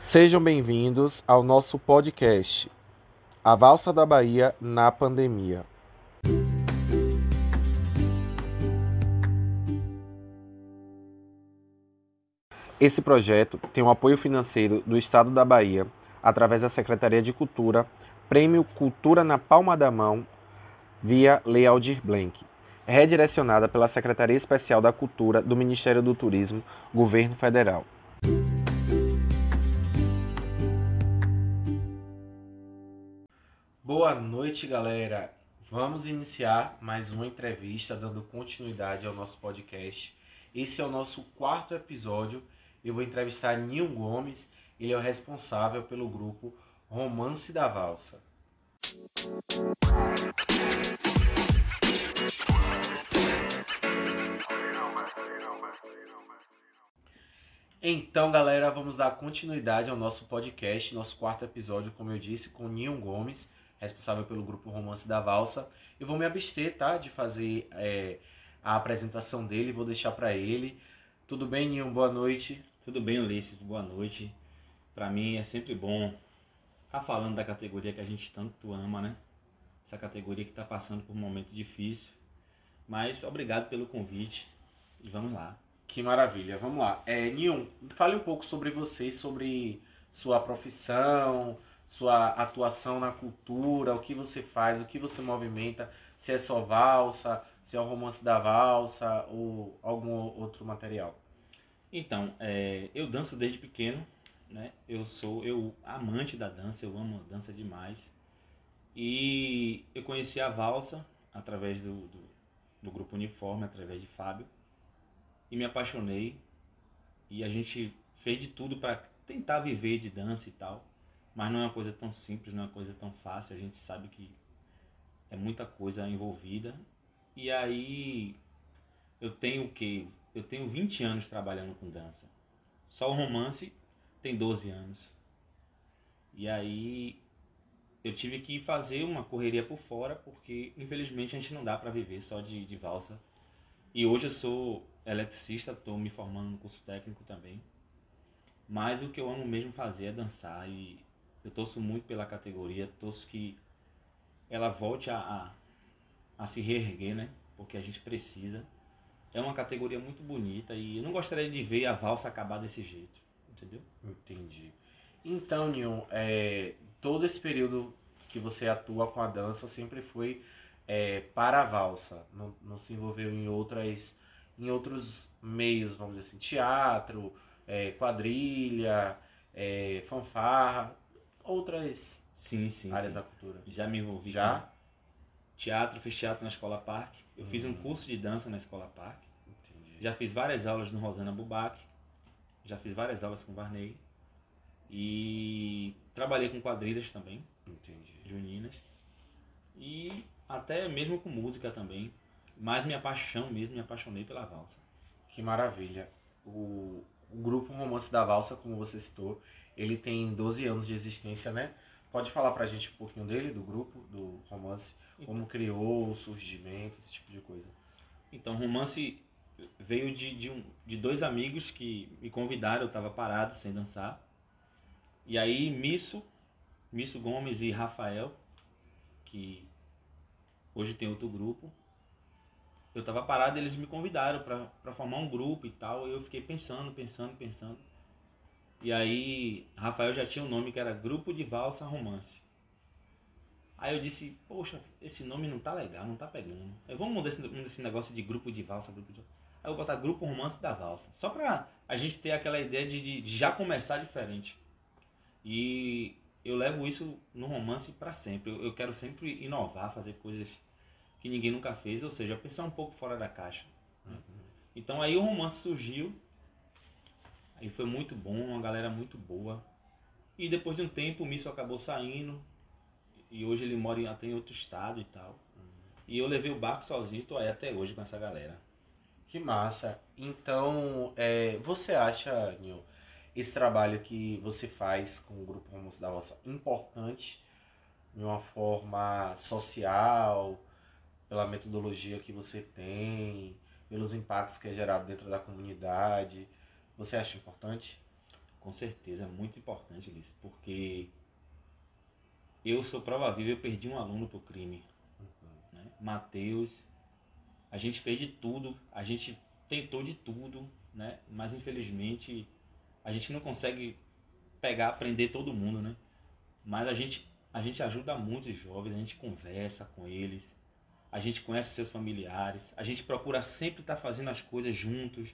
Sejam bem-vindos ao nosso podcast, A Valsa da Bahia na Pandemia. Esse projeto tem o apoio financeiro do Estado da Bahia, através da Secretaria de Cultura, Prêmio Cultura na Palma da Mão, via Lei Aldir Blanc, redirecionada pela Secretaria Especial da Cultura do Ministério do Turismo, Governo Federal. Boa noite, galera. Vamos iniciar mais uma entrevista dando continuidade ao nosso podcast. Esse é o nosso quarto episódio. Eu vou entrevistar Ninho Gomes, ele é o responsável pelo grupo Romance da Valsa. Então, galera, vamos dar continuidade ao nosso podcast, nosso quarto episódio, como eu disse, com Ninho Gomes responsável pelo grupo Romance da Valsa. Eu vou me abster, tá, de fazer é, a apresentação dele, vou deixar para ele. Tudo bem, Ninho? Boa noite. Tudo bem, Ulisses? Boa noite. Para mim é sempre bom estar tá falando da categoria que a gente tanto ama, né? Essa categoria que está passando por um momento difícil. Mas obrigado pelo convite e vamos lá. Que maravilha, vamos lá. É, Ninho, fale um pouco sobre você, sobre sua profissão, sua atuação na cultura, o que você faz, o que você movimenta, se é só valsa, se é o romance da valsa ou algum outro material. Então, é, eu danço desde pequeno, né? Eu sou eu amante da dança, eu amo dança demais. E eu conheci a valsa através do, do, do grupo Uniforme, através de Fábio, e me apaixonei. E a gente fez de tudo para tentar viver de dança e tal. Mas não é uma coisa tão simples, não é uma coisa tão fácil. A gente sabe que é muita coisa envolvida. E aí eu tenho o quê? Eu tenho 20 anos trabalhando com dança. Só o romance tem 12 anos. E aí eu tive que fazer uma correria por fora, porque infelizmente a gente não dá para viver só de, de valsa. E hoje eu sou eletricista, estou me formando no curso técnico também. Mas o que eu amo mesmo fazer é dançar e eu torço muito pela categoria, torço que ela volte a, a, a se reerguer, né? Porque a gente precisa. É uma categoria muito bonita e eu não gostaria de ver a valsa acabar desse jeito, entendeu? Entendi. Então, Nion, é, todo esse período que você atua com a dança sempre foi é, para a valsa, não, não se envolveu em outras em outros meios, vamos dizer assim, teatro, é, quadrilha, é, fanfarra, outras sim, sim, áreas sim. da cultura? Já me envolvi Já? com teatro, fiz teatro na Escola Parque. Eu fiz um Uhum. curso de dança na Escola Parque. Entendi. Já fiz várias aulas no Rosana Bubac. Já fiz várias aulas com Varney. E trabalhei com quadrilhas também, Entendi. juninas. E até mesmo com música também. Mas minha paixão mesmo, me apaixonei pela valsa. Que maravilha. O, o grupo Romance da Valsa, como você citou, ele tem 12 anos de existência, né? Pode falar pra gente um pouquinho dele, do grupo, do romance, como criou, o surgimento, esse tipo de coisa. Então, o romance veio de, de, um, de dois amigos que me convidaram, eu estava parado, sem dançar. E aí, Misso, Misso Gomes e Rafael, que hoje tem outro grupo, eu estava parado eles me convidaram para formar um grupo e tal. E eu fiquei pensando, pensando, pensando. E aí, Rafael já tinha um nome que era Grupo de Valsa Romance. Aí eu disse, poxa, esse nome não tá legal, não tá pegando. Aí vamos mudar esse, mudar esse negócio de grupo de valsa, grupo de... Aí eu vou botar Grupo Romance da Valsa. Só pra a gente ter aquela ideia de, de, de já começar diferente. E eu levo isso no romance para sempre. Eu, eu quero sempre inovar, fazer coisas que ninguém nunca fez, ou seja, pensar um pouco fora da caixa. né? Então aí o romance surgiu. Aí foi muito bom, uma galera muito boa. E depois de um tempo o Misso acabou saindo. E hoje ele mora até em outro estado e tal. E eu levei o barco sozinho, tô aí até hoje com essa galera. Que massa. Então, é, você acha, Nil, esse trabalho que você faz com o grupo Romance da Valsa importante de uma forma social, pela metodologia que você tem, pelos impactos que é gerado dentro da comunidade? Você acha importante? Com certeza, é muito importante, Liz, porque eu sou prova viva, eu perdi um aluno pro crime. Né? Matheus, a gente fez de tudo, a gente tentou de tudo, né? Mas infelizmente a gente não consegue pegar, aprender todo mundo, né? Mas a gente, a gente ajuda muito os jovens, a gente conversa com eles, a gente conhece seus familiares, a gente procura sempre estar tá fazendo as coisas juntos,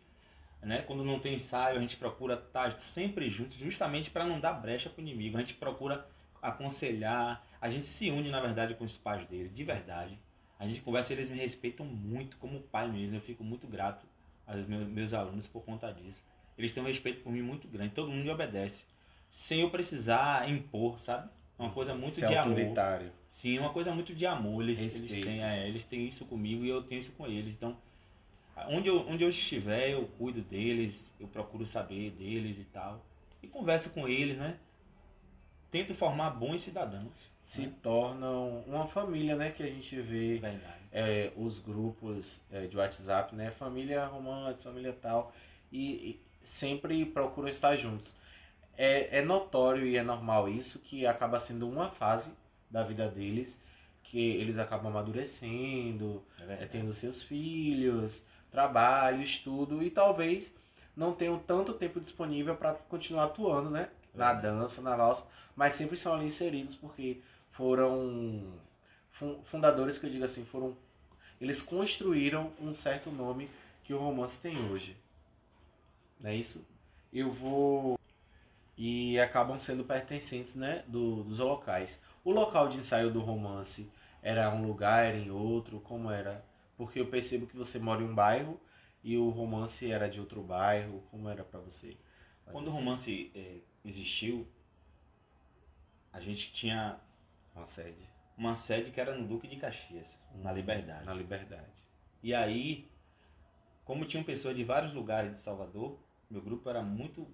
né? Quando não tem ensaio, a gente procura estar tá sempre juntos, justamente para não dar brecha para o inimigo. A gente procura aconselhar, a gente se une, na verdade, com os pais dele, de verdade. A gente conversa, eles me respeitam muito como pai mesmo. Eu fico muito grato aos meus, meus alunos por conta disso. Eles têm um respeito por mim muito grande, todo mundo me obedece, sem eu precisar impor, sabe? É uma coisa muito Ser de autoritário. amor. Sim, uma coisa muito de amor. Eles, eles, têm, é, eles têm isso comigo e eu tenho isso com eles. Então, onde eu, onde eu estiver, eu cuido deles, eu procuro saber deles e tal. E converso com eles, né? Tento formar bons cidadãos. Se né? tornam uma família, né? Que a gente vê é, os grupos é, de WhatsApp, né? Família romance, família tal. E, e sempre procuram estar juntos é, é notório e é normal isso, que acaba sendo uma fase da vida deles, que eles acabam amadurecendo, é, é tendo seus filhos, trabalho, estudo, e talvez não tenham tanto tempo disponível para continuar atuando, né? Na dança, na valsa, mas sempre são ali inseridos porque foram fundadores que eu digo assim, foram eles construíram um certo nome que o romance tem hoje. Não é isso? Eu vou e acabam sendo pertencentes né, do, dos locais. O local de ensaio do romance era um lugar, era em outro, como era? Porque eu percebo que você mora em um bairro e o romance era de outro bairro, como era para você? Quando o romance é, existiu, a gente tinha uma sede. Uma sede que era no Duque de Caxias, na hum, Liberdade. Na Liberdade. E aí, como tinham pessoas de vários lugares de Salvador, meu grupo era muito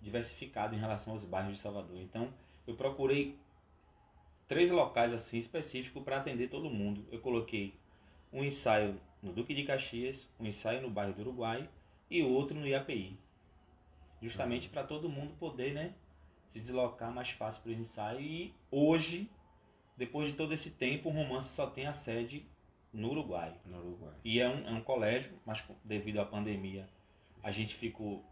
diversificado em relação aos bairros de Salvador. Então, eu procurei três locais assim específicos para atender todo mundo. Eu coloquei um ensaio no Duque de Caxias, um ensaio no bairro do Uruguai e outro no IAPI. Justamente uhum. para todo mundo poder, né, se deslocar mais fácil para o ensaio. E hoje, depois de todo esse tempo, o romance só tem a sede no Uruguai. No Uruguai. E é um, é um colégio, mas devido à pandemia, a gente ficou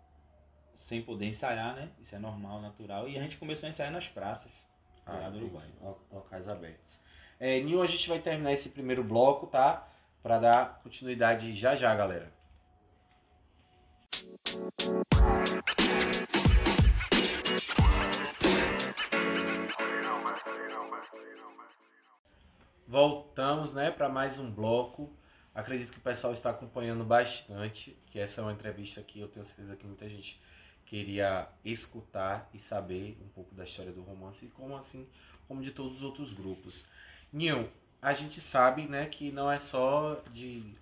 sem poder ensaiar, né? Isso é normal, natural. E a gente começou a ensaiar nas praças ah, lá do Uruguai. Locais abertos. É, Nil, a gente vai terminar esse primeiro bloco, tá? Para dar continuidade já já, galera. Voltamos, né, para mais um bloco. Acredito que o pessoal está acompanhando bastante, que essa é uma entrevista que eu tenho certeza que muita gente queria escutar e saber um pouco da história do romance, como assim, como de todos os outros grupos. Nil, a gente sabe, né, que não é só de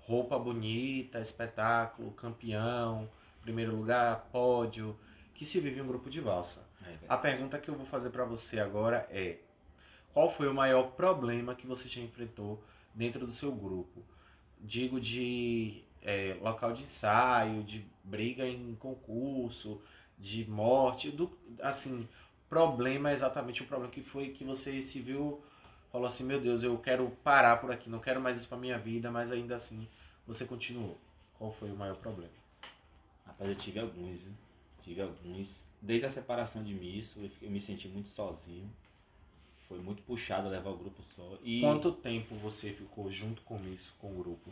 roupa bonita, espetáculo, campeão, primeiro lugar, pódio, que se vive um grupo de valsa. É a pergunta que eu vou fazer para você agora é: qual foi o maior problema que você já enfrentou dentro do seu grupo? Digo de é, local de ensaio, de briga em concurso, de morte, do, assim, problema é exatamente o problema que foi que você se viu, falou assim, meu Deus, eu quero parar por aqui, não quero mais isso pra minha vida, mas ainda assim você continuou. Qual foi o maior problema? Rapaz, eu tive alguns, viu? Tive alguns. Desde a separação de Misso, eu me senti muito sozinho. Foi muito puxado levar o grupo só. E... Quanto tempo você ficou junto com Misso, com o grupo?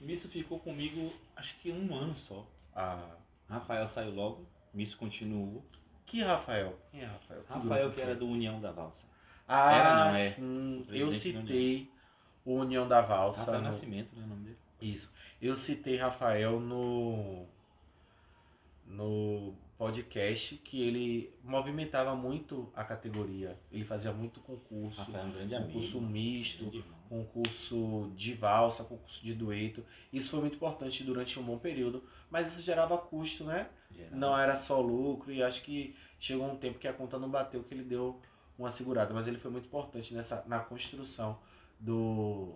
Misso ficou comigo acho que um ano só. Ah. Rafael saiu logo, Misso continuou. Que Rafael? Quem é Rafael? Que Rafael que era do União da Valsa. Ah, era, não, é. sim. Eu citei o União da Valsa. Rafael no... Nascimento, né, o nome dele? Isso. Eu citei Rafael no no podcast que ele movimentava muito a categoria. Ele fazia muito concurso, Rafael é um grande concurso amigo, misto, concurso de valsa, concurso de dueto. Isso foi muito importante durante um bom período, mas isso gerava custo, né? Gerava. Não era só lucro e acho que chegou um tempo que a conta não bateu que ele deu uma segurada, mas ele foi muito importante nessa na construção do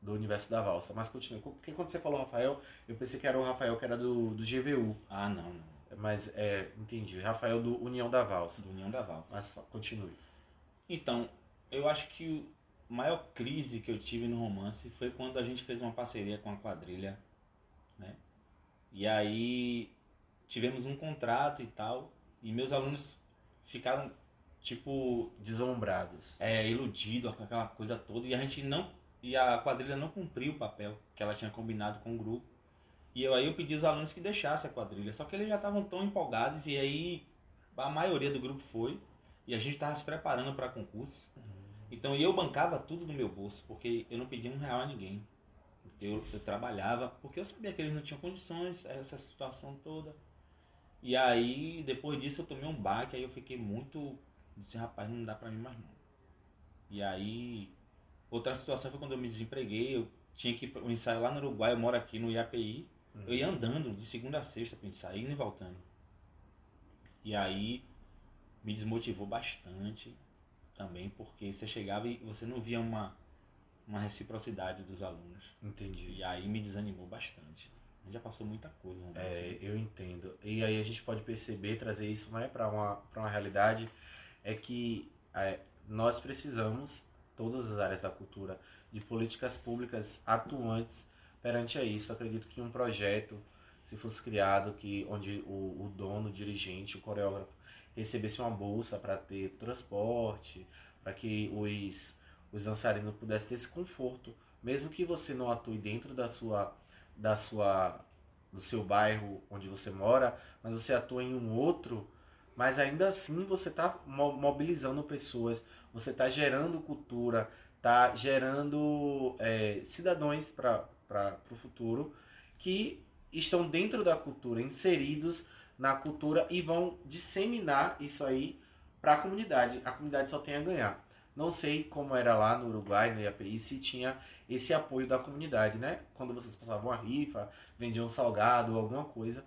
do universo da valsa. Mas continue. Porque quando você falou Rafael, eu pensei que era o Rafael que era do, do GVU. Ah, não, não. Mas é, entendi. Rafael do União da Valsa. Do União da Valsa. Mas continue. Então, eu acho que a maior crise que eu tive no romance foi quando a gente fez uma parceria com a quadrilha, né? E aí tivemos um contrato e tal, e meus alunos ficaram tipo deslumbrados. É, iludidos com aquela coisa toda e a gente não e a quadrilha não cumpriu o papel que ela tinha combinado com o grupo. E eu aí eu pedi aos alunos que deixassem a quadrilha, só que eles já estavam tão empolgados e aí a maioria do grupo foi e a gente estava se preparando para concurso. Então eu bancava tudo do meu bolso, porque eu não pedia um real a ninguém. Eu, eu trabalhava, porque eu sabia que eles não tinham condições, essa situação toda. E aí, depois disso, eu tomei um baque, aí eu fiquei muito. Disse, rapaz, não dá pra mim mais não. E aí, outra situação foi quando eu me desempreguei, eu tinha que ir para o ensaio lá no Uruguai, eu moro aqui no IAPI. Uhum. Eu ia andando de segunda a sexta para ensaio, indo e voltando. E aí, me desmotivou bastante também, porque você chegava e você não via uma, uma reciprocidade dos alunos. Entendi. E aí me desanimou bastante. A gente já passou muita coisa. É, assim. eu entendo. E aí a gente pode perceber, trazer isso é para uma, uma realidade, é que é, nós precisamos, todas as áreas da cultura, de políticas públicas atuantes perante a isso. acredito que um projeto, se fosse criado, que onde o, o dono, o dirigente, o coreógrafo, recebesse uma bolsa para ter transporte, para que os, os dançarinos pudessem ter esse conforto, mesmo que você não atue dentro da sua, da sua, do seu bairro onde você mora, mas você atua em um outro, mas ainda assim você está mobilizando pessoas, você está gerando cultura, está gerando é, cidadãos para o futuro que estão dentro da cultura, inseridos na cultura e vão disseminar isso aí para a comunidade. A comunidade só tem a ganhar. Não sei como era lá no Uruguai, no IAPI, se tinha esse apoio da comunidade, né? Quando vocês passavam a rifa, vendiam salgado, alguma coisa.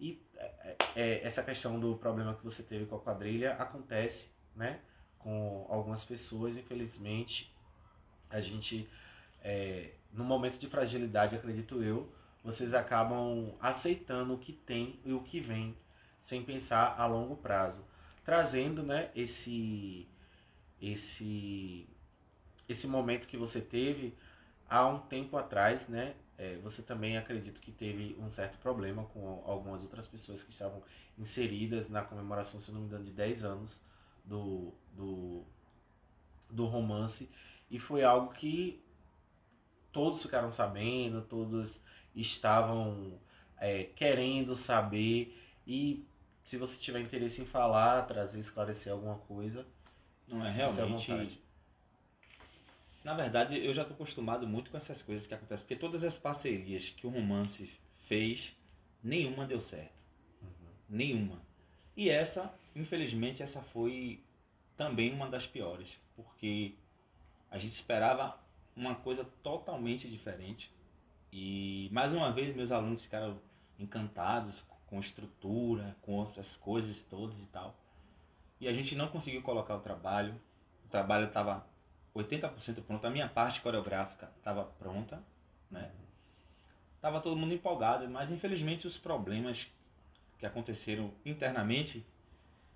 E é, é, essa questão do problema que você teve com a quadrilha acontece, né? Com algumas pessoas, infelizmente, a gente, é, no momento de fragilidade, acredito eu, vocês acabam aceitando o que tem e o que vem, sem pensar a longo prazo, trazendo, né, esse esse esse momento que você teve há um tempo atrás, né? É, você também acredito que teve um certo problema com algumas outras pessoas que estavam inseridas na comemoração, se não me engano, de 10 anos do, do, do romance. E foi algo que todos ficaram sabendo, todos estavam é, querendo saber e se você tiver interesse em falar, trazer, esclarecer alguma coisa, não é realmente. Na verdade, eu já estou acostumado muito com essas coisas que acontecem, porque todas as parcerias que o romance fez, nenhuma deu certo. Uhum. Nenhuma. E essa, infelizmente, essa foi também uma das piores, porque a gente esperava uma coisa totalmente diferente. E mais uma vez meus alunos ficaram encantados com estrutura, com essas coisas todas e tal. E a gente não conseguiu colocar o trabalho. O trabalho estava 80% pronto. A minha parte coreográfica estava pronta, né? Tava todo mundo empolgado, mas infelizmente os problemas que aconteceram internamente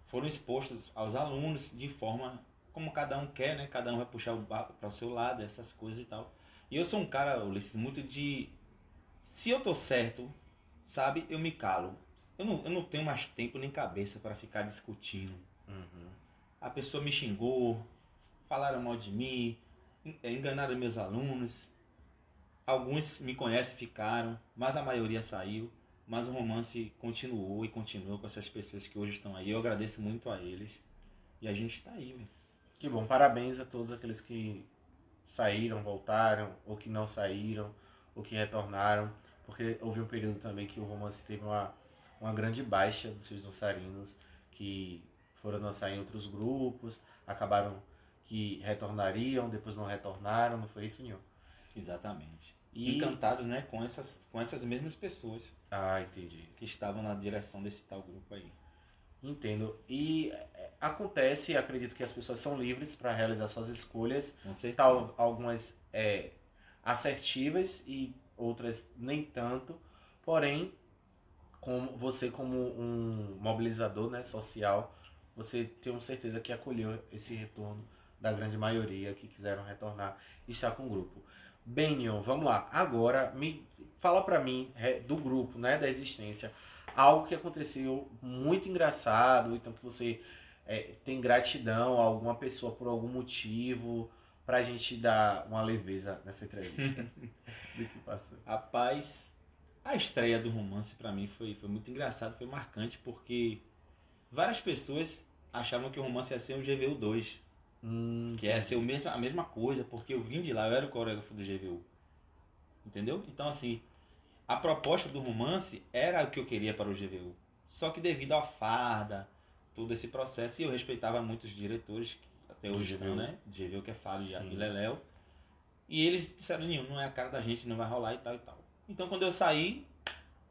foram expostos aos alunos de forma como cada um quer, né? Cada um vai puxar para o seu lado, essas coisas e tal. E eu sou um cara, Ulisses, muito de. Se eu tô certo, sabe, eu me calo. Eu não, eu não tenho mais tempo nem cabeça para ficar discutindo. Uhum. A pessoa me xingou, falaram mal de mim, é, enganaram meus alunos. Alguns me conhecem ficaram, mas a maioria saiu. Mas o romance continuou e continuou com essas pessoas que hoje estão aí. Eu agradeço muito a eles. E a gente está aí, Que bom, parabéns a todos aqueles que saíram, voltaram, ou que não saíram, ou que retornaram, porque houve um período também que o romance teve uma, uma grande baixa dos seus dançarinos, que foram dançar em outros grupos, acabaram que retornariam, depois não retornaram, não foi isso nenhum. Exatamente. E... Encantados, né, com essas, com essas mesmas pessoas. Ah, entendi. Que estavam na direção desse tal grupo aí. Entendo. E é, acontece, acredito que as pessoas são livres para realizar suas escolhas. Com certeza. Tal, algumas é, assertivas e outras nem tanto. Porém, como você como um mobilizador né, social, você tenho certeza que acolheu esse retorno da grande maioria que quiseram retornar e estar com o grupo. Bem, Nion, vamos lá. Agora, me fala para mim do grupo, né, da existência, algo que aconteceu muito engraçado, então que você é, tem gratidão a alguma pessoa por algum motivo, pra gente dar uma leveza nessa entrevista. do que passou. Rapaz, a estreia do romance para mim foi, foi muito engraçado, foi marcante, porque várias pessoas achavam que o romance ia ser um GVU 2. Hum, que ia ser o mesmo, a mesma coisa, porque eu vim de lá, eu era o coreógrafo do GVU. Entendeu? Então, assim, a proposta do romance era o que eu queria para o GVU. Só que devido à farda, todo esse processo, e eu respeitava muito os diretores, até hoje estão, né? GVU, que é Fábio e Leléo. E eles disseram, nenhum, não é a cara da gente, não vai rolar e tal e tal. Então, quando eu saí,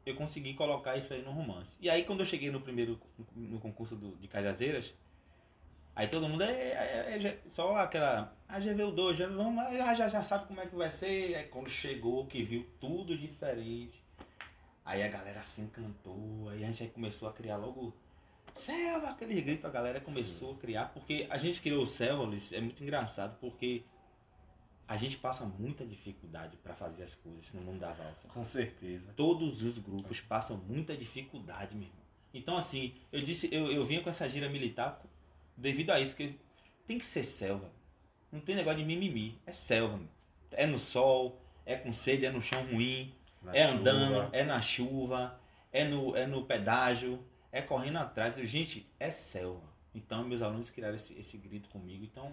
eu consegui colocar isso aí no romance. E aí, quando eu cheguei no primeiro, no concurso do, de Cajazeiras, aí todo mundo é, é, é, é só aquela, a ah, GVU2, já, vamos, já, já, já sabe como é que vai ser. Aí, quando chegou, que viu tudo diferente, aí a galera se encantou, aí a gente começou a criar logo Selva, aquele grito, a galera começou Sim. a criar, porque a gente criou o Selva, é muito engraçado, porque a gente passa muita dificuldade para fazer as coisas no mundo da valsa. Com certeza. Todos os grupos passam muita dificuldade mesmo. Então, assim, eu disse, eu, eu vinha com essa gira militar devido a isso, que tem que ser selva. Não tem negócio de mimimi. É selva. É no sol, é com sede, é no chão ruim, na é chuva. andando, é na chuva, é no, é no pedágio, é correndo atrás. Gente, é selva. Então, meus alunos criaram esse, esse grito comigo. Então,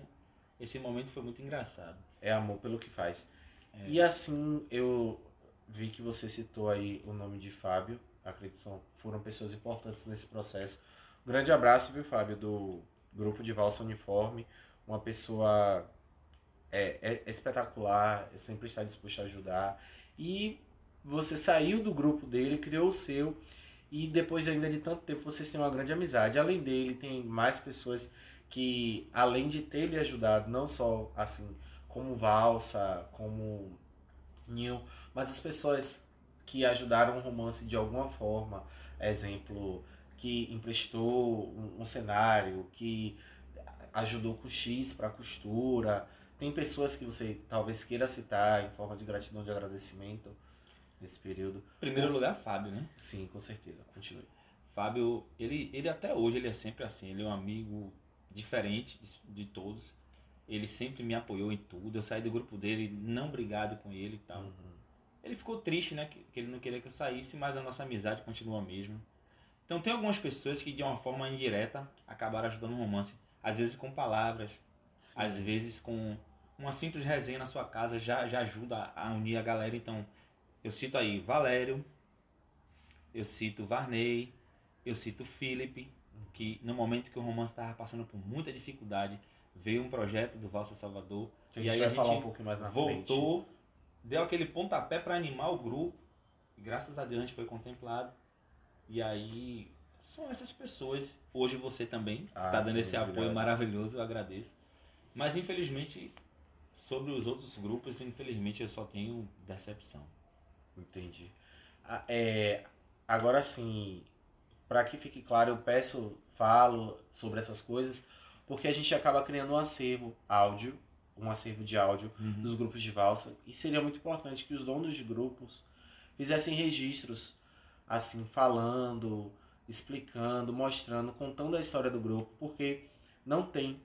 esse momento foi muito engraçado é amor pelo que faz. É. E assim, eu vi que você citou aí o nome de Fábio. Acredito que foram pessoas importantes nesse processo. Um grande abraço, viu, Fábio, do grupo de Valsa Uniforme. Uma pessoa é, é, é espetacular, sempre está disposto a ajudar. E você saiu do grupo dele, criou o seu. E depois ainda de tanto tempo vocês têm uma grande amizade. Além dele, tem mais pessoas que, além de ter lhe ajudado, não só assim como Valsa, como Neil, mas as pessoas que ajudaram o romance de alguma forma, exemplo, que emprestou um, um cenário, que ajudou com X para costura. Tem pessoas que você talvez queira citar em forma de gratidão, de agradecimento nesse período. Primeiro lugar, Fábio, né? Sim, com certeza. Continue. Fábio, ele, ele até hoje ele é sempre assim, ele é um amigo diferente de, de todos. Ele sempre me apoiou em tudo. Eu saí do grupo dele, não brigado com ele e tal. Uhum. Ele ficou triste, né? Que, que ele não queria que eu saísse, mas a nossa amizade continua a mesma. Então tem algumas pessoas que de uma forma indireta acabaram ajudando o romance. Às vezes com palavras, Sim. às vezes com uma simples resenha na sua casa já, já ajuda a unir a galera. Então eu cito aí Valério, eu cito Varney, eu cito Felipe, que no momento que o romance estava passando por muita dificuldade, veio um projeto do Valsa Salvador. Que e aí a gente falar um pouco mais na voltou, frente. deu aquele pontapé para animar o grupo. E graças a Deus a gente foi contemplado. E aí são essas pessoas. Hoje você também está ah, dando sim, esse apoio obrigado. maravilhoso, eu agradeço. Mas infelizmente, sobre os outros grupos, infelizmente eu só tenho decepção. Entendi. Ah, é, agora sim, para que fique claro, eu peço, falo sobre essas coisas porque a gente acaba criando um acervo áudio, um acervo de áudio uhum. dos grupos de valsa, e seria muito importante que os donos de grupos fizessem registros, assim, falando, explicando, mostrando, contando a história do grupo, porque não tem,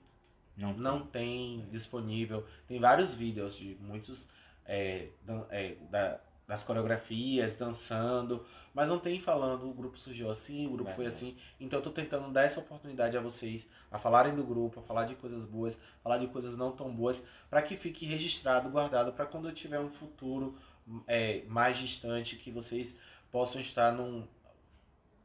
não, não tem, tem disponível. Tem vários vídeos de muitos é, é, da, das coreografias, dançando, mas não tem falando o grupo surgiu assim, o grupo é, foi assim. Então eu tô tentando dar essa oportunidade a vocês, a falarem do grupo, a falar de coisas boas, falar de coisas não tão boas, para que fique registrado, guardado, para quando eu tiver um futuro é, mais distante, que vocês possam estar num,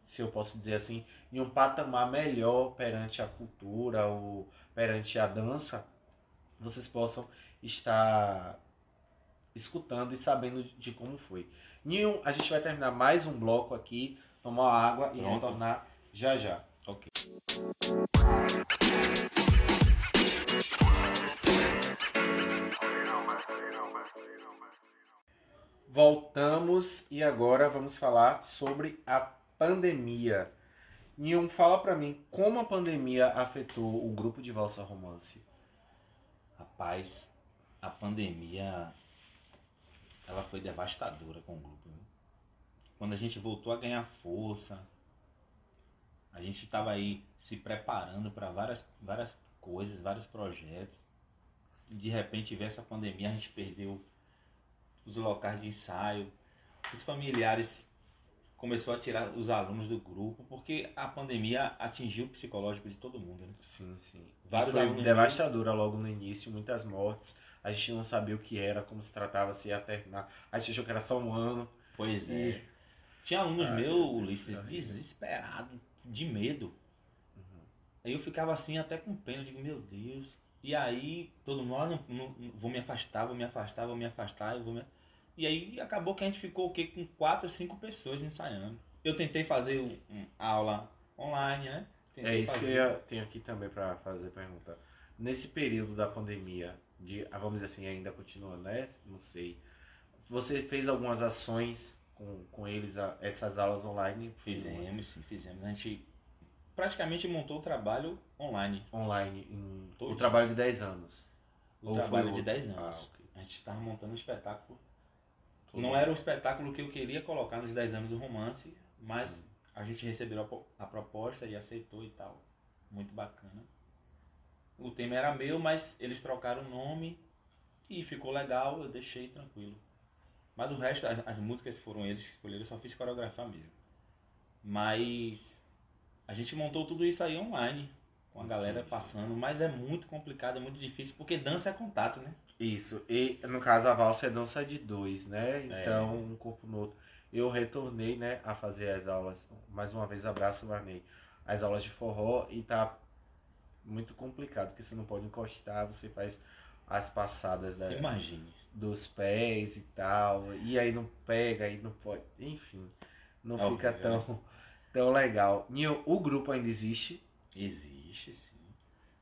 se eu posso dizer assim, em um patamar melhor perante a cultura ou perante a dança, vocês possam estar escutando e sabendo de como foi. Nil, a gente vai terminar mais um bloco aqui, tomar água e Pronto. retornar já já. Ok. Voltamos e agora vamos falar sobre a pandemia. Nion, fala pra mim como a pandemia afetou o grupo de Valsa Romance. Rapaz, a pandemia ela foi devastadora com o grupo. Né? Quando a gente voltou a ganhar força, a gente estava aí se preparando para várias, várias coisas, vários projetos. De repente veio essa pandemia, a gente perdeu os locais de ensaio, os familiares começou a tirar os alunos do grupo, porque a pandemia atingiu o psicológico de todo mundo. Né? Sim, sim. Vários foi alunos devastadora logo no início, muitas mortes. A gente não sabia o que era, como se tratava, se ia terminar. A gente achou que era só um ano. Pois e... é. Tinha alunos meus, Ulisses, desesperado, de medo. Uhum. Aí eu ficava assim até com pena, digo, meu Deus. E aí todo mundo, ah, não, não, vou me afastar, vou me afastar, vou me afastar, eu vou me... E aí acabou que a gente ficou o quê? com quatro, cinco pessoas ensaiando. Eu tentei fazer um, um aula online, né? Tentei é isso fazer. que eu tenho aqui também para fazer pergunta. Nesse período da pandemia, de, ah, vamos dizer assim, ainda continua, né? Não sei. Você fez algumas ações com, com eles, essas aulas online? Fizemos, sim, fizemos. A gente praticamente montou o trabalho online. Online, em, o trabalho de 10 anos. O Ou trabalho de 10 anos. Ah, okay. A gente estava montando um espetáculo não era o espetáculo que eu queria colocar nos 10 anos do romance, mas Sim. a gente recebeu a, proposta e aceitou e tal. Muito bacana. O tema era meu, mas eles trocaram o nome e ficou legal, eu deixei tranquilo. Mas o resto, as, as músicas foram eles que escolheram, eu só fiz coreografar mesmo. Mas a gente montou tudo isso aí online, com a galera passando, mas é muito complicado, é muito difícil, porque dança é contato, né? Isso. E no caso a valsa é dança de dois, né? Então, é. um corpo no outro. Eu retornei, né, a fazer as aulas. Mais uma vez, abraço, Marnei. As aulas de forró e tá muito complicado, porque você não pode encostar, você faz as passadas da, Imagine. dos pés e tal. E aí não pega, aí não pode. Enfim, não é fica tão, tão legal. Nil, o grupo ainda existe? Existe, sim.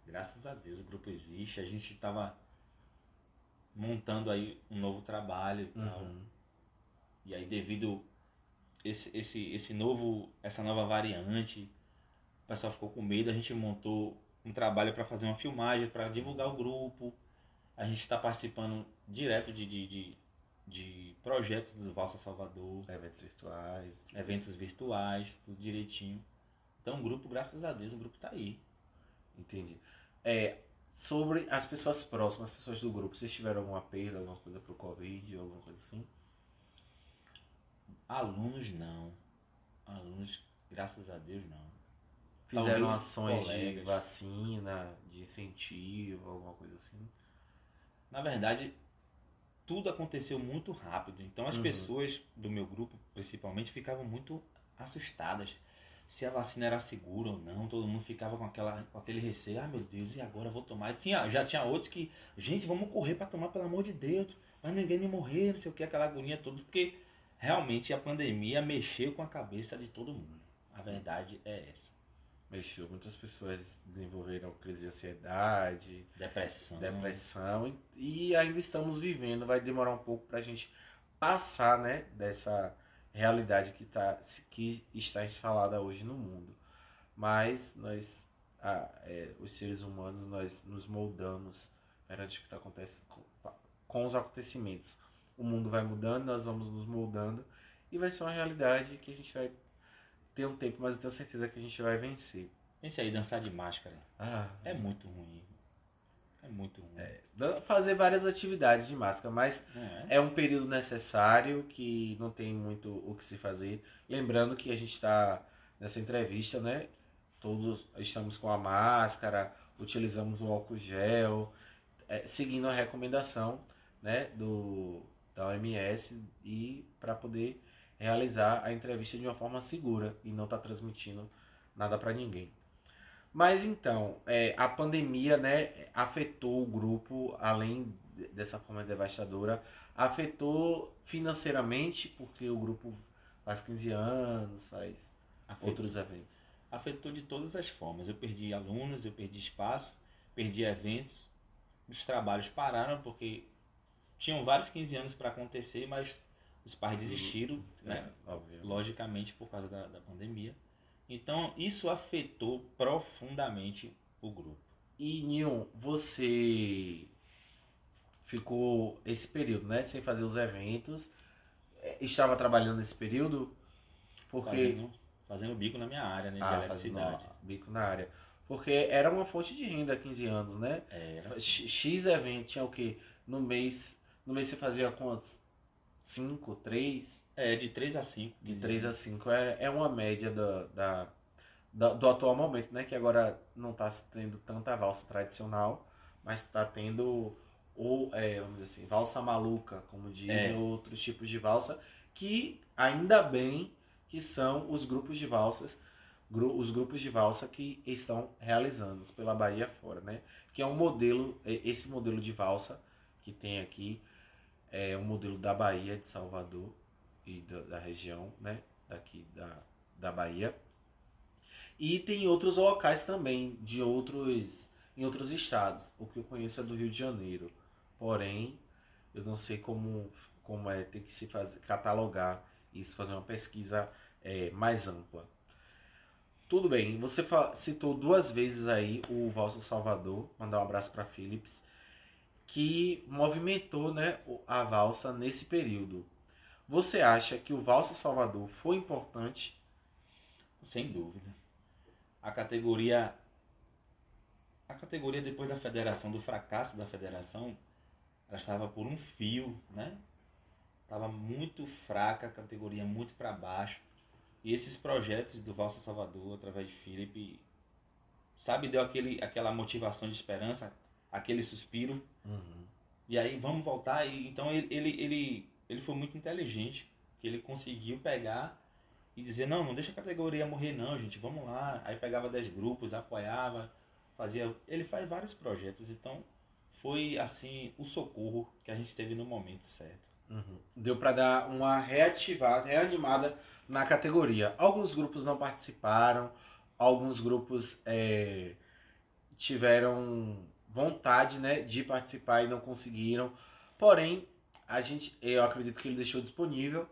Graças a Deus o grupo existe. A gente tava montando aí um novo trabalho e tal. Uhum. E aí devido esse, esse, esse novo, essa nova variante, o pessoal ficou com medo, a gente montou um trabalho para fazer uma filmagem, para divulgar o grupo. A gente está participando direto de, de, de, de, projetos do Valsa Salvador. Eventos virtuais. Eventos virtuais, tudo direitinho. Então o grupo, graças a Deus, o grupo está aí. Entendi. É, sobre as pessoas próximas, as pessoas do grupo. Vocês tiveram alguma perda, alguma coisa pro Covid, alguma coisa assim? Alunos não. Alunos, graças a Deus, não. Fizeram ações colegas. de vacina, de incentivo, alguma coisa assim? Na verdade, tudo aconteceu muito rápido. Então as uhum. pessoas do meu grupo, principalmente, ficavam muito assustadas se a vacina era segura ou não, todo mundo ficava com, aquela, com aquele receio, ah meu Deus, e agora eu vou tomar? E tinha, já tinha outros que, gente, vamos correr para tomar, pelo amor de Deus, mas ninguém nem morrer, não sei o que, aquela agonia toda, porque realmente a pandemia mexeu com a cabeça de todo mundo. A verdade é essa. Mexeu, muitas pessoas desenvolveram crise de ansiedade, depressão. Depressão, e, e ainda estamos vivendo, vai demorar um pouco para a gente passar né, dessa realidade que, tá, que está instalada hoje no mundo. Mas nós, ah, é, os seres humanos, nós nos moldamos perante o que está acontecendo com, com os acontecimentos. O mundo vai mudando, nós vamos nos moldando e vai ser uma realidade que a gente vai ter um tempo, mas eu tenho certeza que a gente vai vencer. Pense aí, dançar de máscara. Ah, é muito ruim. É muito ruim. É, fazer várias atividades de máscara, mas é. é. um período necessário que não tem muito o que se fazer. Lembrando que a gente está nessa entrevista, né? Todos estamos com a máscara, utilizamos o álcool gel, é, seguindo a recomendação né, do, da OMS e para poder realizar a entrevista de uma forma segura e não estar tá transmitindo nada para ninguém. Mas então, é, a pandemia né, afetou o grupo, além dessa forma devastadora, afetou financeiramente, porque o grupo faz 15 anos, faz afetou. outros eventos. Afetou de todas as formas. Eu perdi alunos, eu perdi espaço, perdi eventos, os trabalhos pararam porque tinham vários 15 anos para acontecer, mas os pais desistiram, É, né? óbvio. logicamente por causa da, da pandemia. Então, isso afetou profundamente o grupo. E Nil, você ficou esse período, né, sem fazer os eventos. É, Estava trabalhando nesse período porque Fazendo, fazendo bico na minha área, né? De ah, eletricidade. bico na área. Porque era uma fonte de renda há 15 anos, né? É, era assim. X X evento tinha o quê? No mês, no mês você fazia quantos? 5, 3? É, de 3 a 5. De 3 a 5 é, é uma média da, da, da- do atual momento, né? Que agora não está tendo tanta valsa tradicional, mas está tendo ou é, vamos dizer assim, valsa maluca, como dizem, É. outros tipos de valsa, que ainda bem que são os grupos de valsas, os grupos de valsa que estão realizando pela Bahia fora, né? Que é um modelo, é, esse modelo de valsa que tem aqui é um modelo da Bahia de Salvador e da, da região, né? Daqui da, da Bahia. E tem outros locais também, de outros, em outros estados. O que eu conheço é do Rio de Janeiro. Porém, eu não sei como, como é ter que se fazer, catalogar isso, fazer uma pesquisa é, mais ampla. Tudo bem, você citou duas vezes aí o Valsa Salvador, mandar um abraço para Philips, que movimentou né, a valsa nesse período. Você acha que o Valsa Salvador foi importante? Sem dúvida. A categoria. A categoria depois da federação, do fracasso da federação, ela estava por um fio, né? Estava muito fraca, a categoria muito para baixo. E esses projetos do Valsa Salvador, através de Felipe, sabe, deu aquele, aquela motivação de esperança, aquele suspiro. E aí vamos voltar. E, então ele, ele, ele, ele foi muito inteligente, que ele conseguiu pegar e dizer, não, não deixa a categoria morrer não, gente, vamos lá. Aí pegava 10 grupos, apoiava, fazia. Ele faz vários projetos, então foi assim o socorro que a gente teve no momento certo. Uhum. Deu para dar uma reativada, reanimada na categoria. Alguns grupos não participaram, alguns grupos é, tiveram vontade né, de participar e não conseguiram. Porém, a gente, eu acredito que ele deixou disponível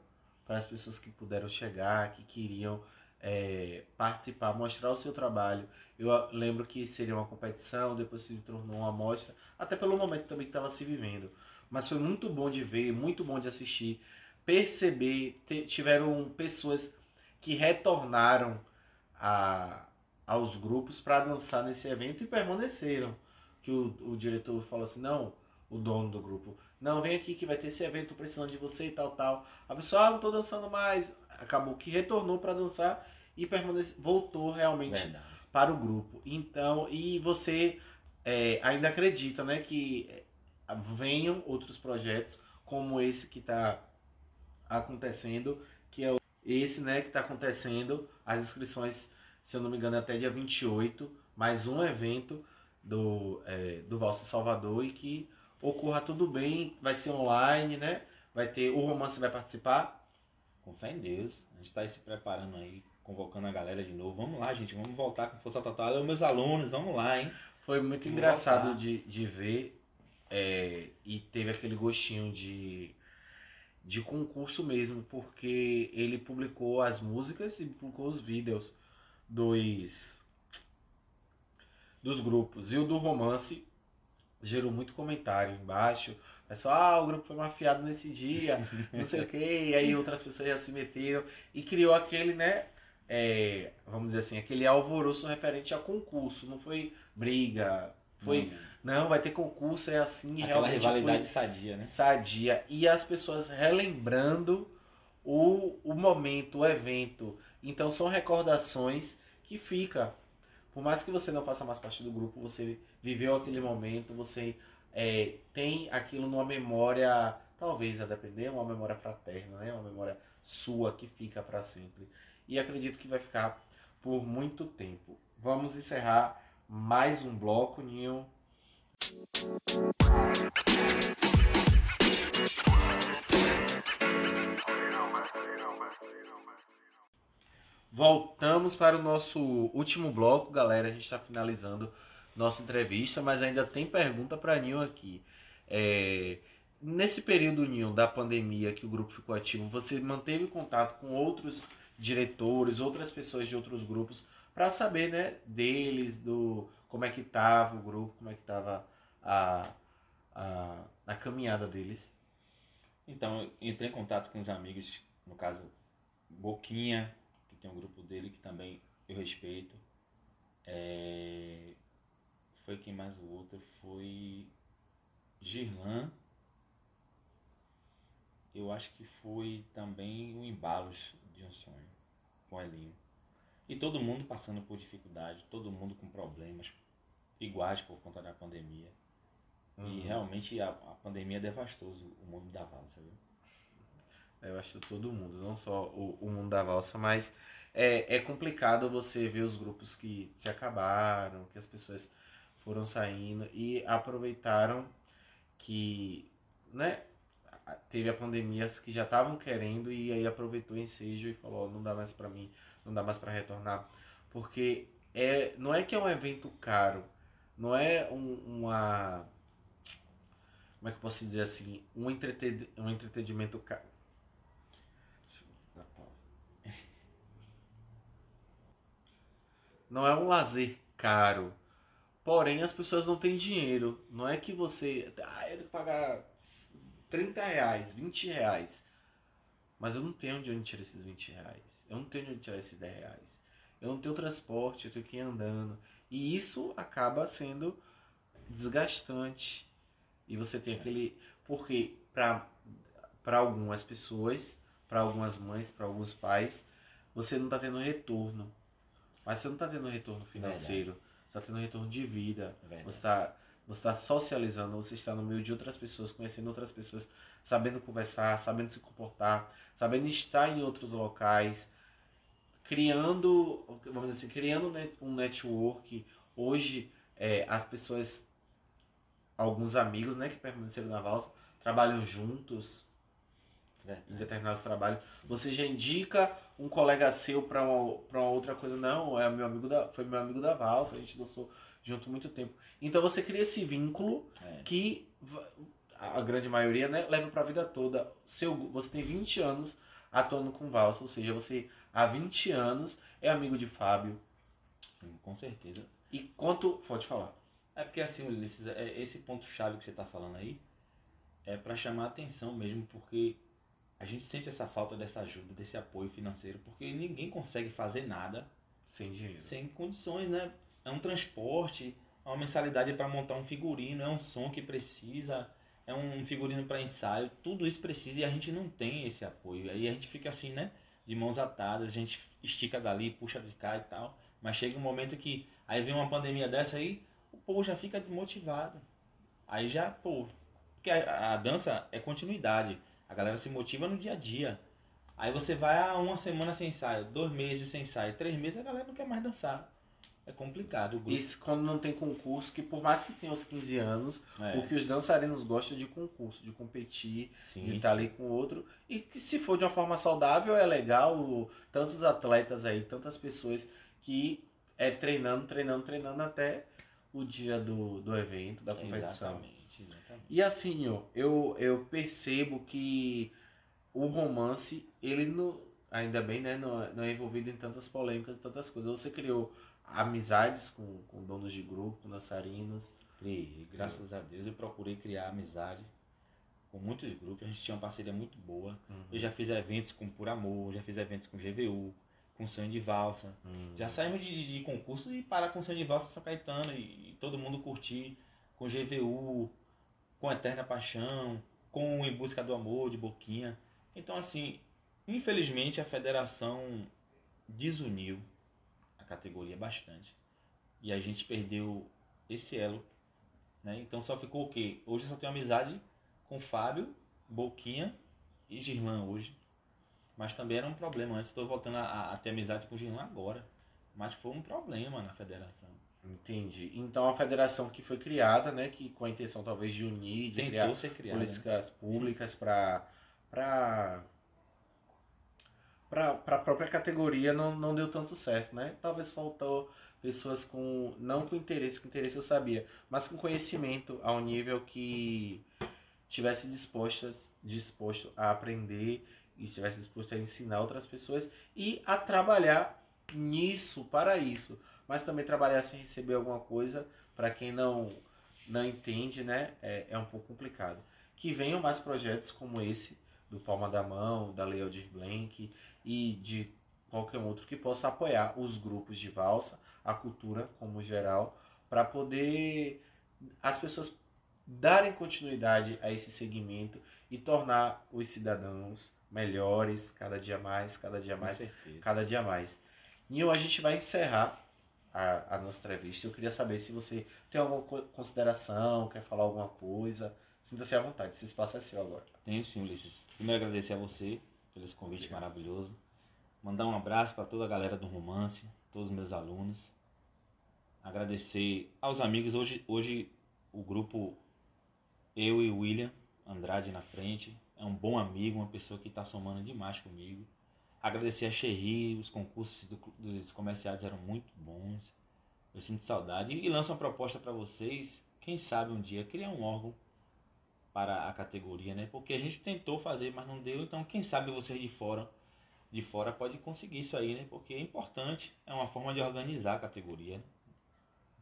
para as pessoas que puderam chegar, que queriam é, participar, mostrar o seu trabalho. Eu lembro que seria uma competição, depois se tornou uma amostra, até pelo momento também que estava se vivendo. Mas foi muito bom de ver, muito bom de assistir, perceber, tiveram pessoas que retornaram a, aos grupos para dançar nesse evento e permaneceram. Que o, o diretor falou assim, não, o dono do grupo, não, vem aqui que vai ter esse evento, precisando de você e tal, tal. A pessoa, ah, não tô dançando mais. Acabou que retornou para dançar e permanece, voltou realmente Verdade. para o grupo. Então, e você é, ainda acredita, né, que é, venham outros projetos como esse que está acontecendo, que é esse, né, que está acontecendo. As inscrições, se eu não me engano, é até dia 28, mais um evento do, é, do Valsa Salvador e que ocorra tudo bem, vai ser online, né? Vai ter, o romance vai participar. Com fé em Deus, a gente está aí se preparando aí, convocando a galera de novo. Vamos lá, gente, vamos voltar com força total. Alô, meus alunos, vamos lá, hein? Foi muito Vou engraçado voltar. de, de ver é, e teve aquele gostinho de, de concurso mesmo, porque ele publicou as músicas e publicou os vídeos dos, dos grupos. E o do romance gerou muito comentário embaixo. Pessoal, ah, o grupo foi mafiado nesse dia, não sei o que, e aí outras pessoas já se meteram e criou aquele, né? é, vamos dizer assim, aquele alvoroço referente a concurso, não foi briga, foi, Hum, não, vai ter concurso, é assim, aquela realmente rivalidade foi sadia, né? sadia. E as pessoas relembrando o, o momento, o evento. Então são recordações que fica. Por mais que você não faça mais parte do grupo, você viveu aquele momento, você é, tem aquilo numa memória, talvez a depender, uma memória fraterna, né? uma memória sua que fica para sempre. E acredito que vai ficar por muito tempo. Vamos encerrar mais um bloco, Nil. Voltamos para o nosso último bloco, galera. A gente está finalizando nossa entrevista, mas ainda tem pergunta para Nil aqui. É, nesse período, Ninho, da pandemia que o grupo ficou ativo, você manteve contato com outros diretores, outras pessoas de outros grupos, para saber, né, deles, do como é que tava o grupo, como é que tava a, a, a caminhada deles. Então, entrei em contato com os amigos, no caso, Boquinha, tem um grupo dele que também eu respeito. É... Foi quem mais o outro? Foi Girlan. Eu acho que foi também o Embalos de um Sonho, com Elinho. E todo mundo passando por dificuldade, todo mundo com problemas iguais por conta da pandemia. Uhum. E realmente a, a pandemia devastou o mundo da valsa, viu? Eu acho todo mundo, não só o, o mundo da valsa, mas é, é complicado você ver os grupos que se acabaram, que as pessoas foram saindo e aproveitaram que, né, teve a pandemia que já estavam querendo e aí aproveitou o ensejo e falou, não dá mais para mim, não dá mais para retornar, porque é, não é que é um evento caro, não é um, uma como é que eu posso dizer assim, um, entreten um entretenimento caro. Não é um lazer caro. Porém, as pessoas não têm dinheiro. Não é que você. Ah, eu tenho que pagar 30 reais, 20 reais. Mas eu não tenho de onde tirar esses 20 reais. Eu não tenho de onde tirar esses 10 reais. Eu não tenho transporte, eu tenho que ir andando. E isso acaba sendo desgastante. E você tem aquele. Porque para algumas pessoas, para algumas mães, para alguns pais, você não está tendo retorno. Mas você não está tendo retorno financeiro. Verdade. Você está tendo retorno de vida. Verdade. Você está você está socializando, você está no meio de outras pessoas, conhecendo outras pessoas, sabendo conversar, sabendo se comportar, sabendo estar em outros locais, criando, vamos dizer assim, criando um network. Hoje, é, as pessoas alguns amigos, né, que permaneceram na valsa, trabalham juntos é, em determinados trabalhos. Você já indica um colega seu para uma, pra uma outra coisa, não, é meu amigo da, foi meu amigo da valsa, a gente dançou junto muito tempo. Então você cria esse vínculo é. que a grande maioria né, leva para a vida toda. Seu, você tem 20 anos atuando com valsa, ou seja, você há 20 anos é amigo de Fábio. Sim, com certeza. E quanto. Pode falar. É porque assim, Ulisses, é, esse ponto-chave que você está falando aí é para chamar a atenção mesmo, porque a gente sente essa falta dessa ajuda, desse apoio financeiro, porque ninguém consegue fazer nada sem dinheiro. Sem condições, né? É um transporte, é uma mensalidade para montar um figurino, é um som que precisa, é um figurino para ensaio, tudo isso precisa e a gente não tem esse apoio. Aí a gente fica assim, né? De mãos atadas, a gente estica dali, puxa de cá e tal. Mas chega um momento que aí vem uma pandemia dessa aí, o povo já fica desmotivado. Aí já, pô, porque a, a, dança é continuidade. A galera se motiva no dia a dia. Aí você vai a uma semana sem ensaio, dois meses sem ensaio, três meses a galera não quer mais dançar. É complicado. Isso quando não tem concurso, que por mais que tenha os 15 anos, é. o que os dançarinos gostam de concurso, de competir, sim, de estar ali com o outro. E que se for de uma forma saudável, é legal. Tantos atletas aí, tantas pessoas que é treinando, treinando, treinando até o dia do, do evento, da competição. Exatamente. E assim, ó, eu, eu percebo que o romance, ele não, ainda bem, né, não, é, não é envolvido em tantas polêmicas e tantas coisas. Você criou amizades com, com donos de grupo, com dançarinos. Criei, graças a Deus eu procurei criar amizade com muitos grupos, a gente tinha uma parceria muito boa. Uhum. Eu já fiz eventos com Por Amor, já fiz eventos com GVU, com sonho de valsa. Hum. Já saímos de, de, concurso e parar com sonho de valsa São Caetano e, e, todo mundo curtir com GVU, com Eterna Paixão, com Em Busca do Amor, de Boquinha. Então, assim, infelizmente a federação desuniu a categoria bastante. E a gente perdeu esse elo. Né? Então só ficou o quê? Hoje eu só tenho amizade com Fábio, Boquinha e Girlan hoje. Mas também era um problema. Antes estou voltando a, a, ter amizade com o Girlan agora. Mas foi um problema na federação. Entendi. Então a federação que foi criada, né, que com a intenção talvez de unir, de Tentou criar criada, políticas né? públicas para para para a própria categoria não, não deu tanto certo, né? Talvez faltou pessoas com não com interesse, com interesse eu sabia, mas com conhecimento ao nível que tivesse dispostas, disposto a aprender e estivesse disposto a ensinar outras pessoas e a trabalhar nisso, para isso. Mas também trabalhar sem receber alguma coisa, para quem não, não entende, né? É, é um pouco complicado. Que venham mais projetos como esse, do Palma da Mão, da Lei Aldir Blanc e de qualquer outro que possa apoiar os grupos de valsa, a cultura como geral, para poder as pessoas darem continuidade a esse segmento e tornar os cidadãos melhores cada dia mais, cada dia mais, cada dia mais. Nil, a gente vai encerrar a, a nossa entrevista. Eu queria saber se você tem alguma consideração, quer falar alguma coisa. Sinta-se à vontade, esse espaço é seu agora. Tenho sim, Ulisses. Primeiro agradecer a você pelo convite Obrigado. maravilhoso. Mandar um abraço para toda a galera do romance, todos os meus alunos. Agradecer aos amigos. Hoje, hoje o grupo, eu e o William Andrade na frente. É um bom amigo, uma pessoa que está somando demais comigo. Agradecer a Xerri, os concursos do, dos comerciais eram muito bons. Eu sinto saudade. E lanço uma proposta para vocês. Quem sabe um dia criar um órgão para a categoria, né? Porque a gente tentou fazer, mas não deu. Então, quem sabe vocês de fora, de fora pode conseguir isso aí, né? Porque é importante. É uma forma de organizar a categoria.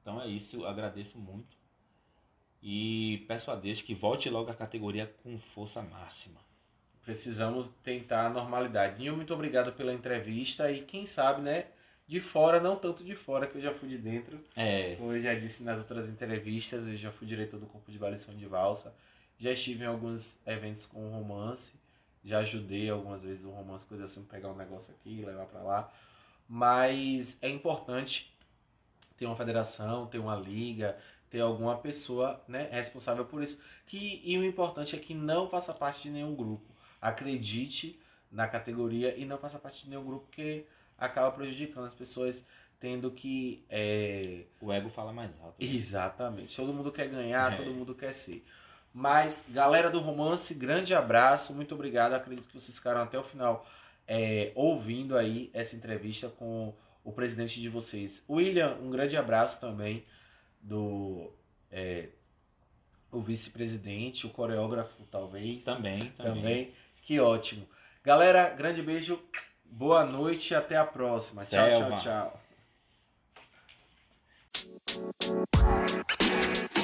Então é isso. Agradeço muito. E peço a Deus que volte logo a categoria com força máxima precisamos tentar a normalidade. Nil, muito obrigado pela entrevista e quem sabe, né, de fora, não tanto de fora, que eu já fui de dentro. É. Como eu já disse nas outras entrevistas, eu já fui diretor do corpo de avaliação de valsa, já estive em alguns eventos com romance, já ajudei algumas vezes o romance, coisa assim, pegar um negócio aqui e levar para lá. Mas é importante ter uma federação, ter uma liga, ter alguma pessoa né, responsável por isso. Que, e o importante é que não faça parte de nenhum grupo acredite na categoria e não faça parte de nenhum grupo que acaba prejudicando as pessoas tendo que. É... O ego fala mais alto. Né? Exatamente. Todo mundo quer ganhar, é. todo mundo quer ser. Mas, galera do romance, grande abraço, muito obrigado. Acredito que vocês ficaram até o final é, ouvindo aí essa entrevista com o presidente de vocês. William, um grande abraço também do é, o vice-presidente, o coreógrafo talvez. Também, também. também. Que ótimo. Galera, grande beijo. Boa noite e até a próxima. Selva. Tchau, tchau, tchau.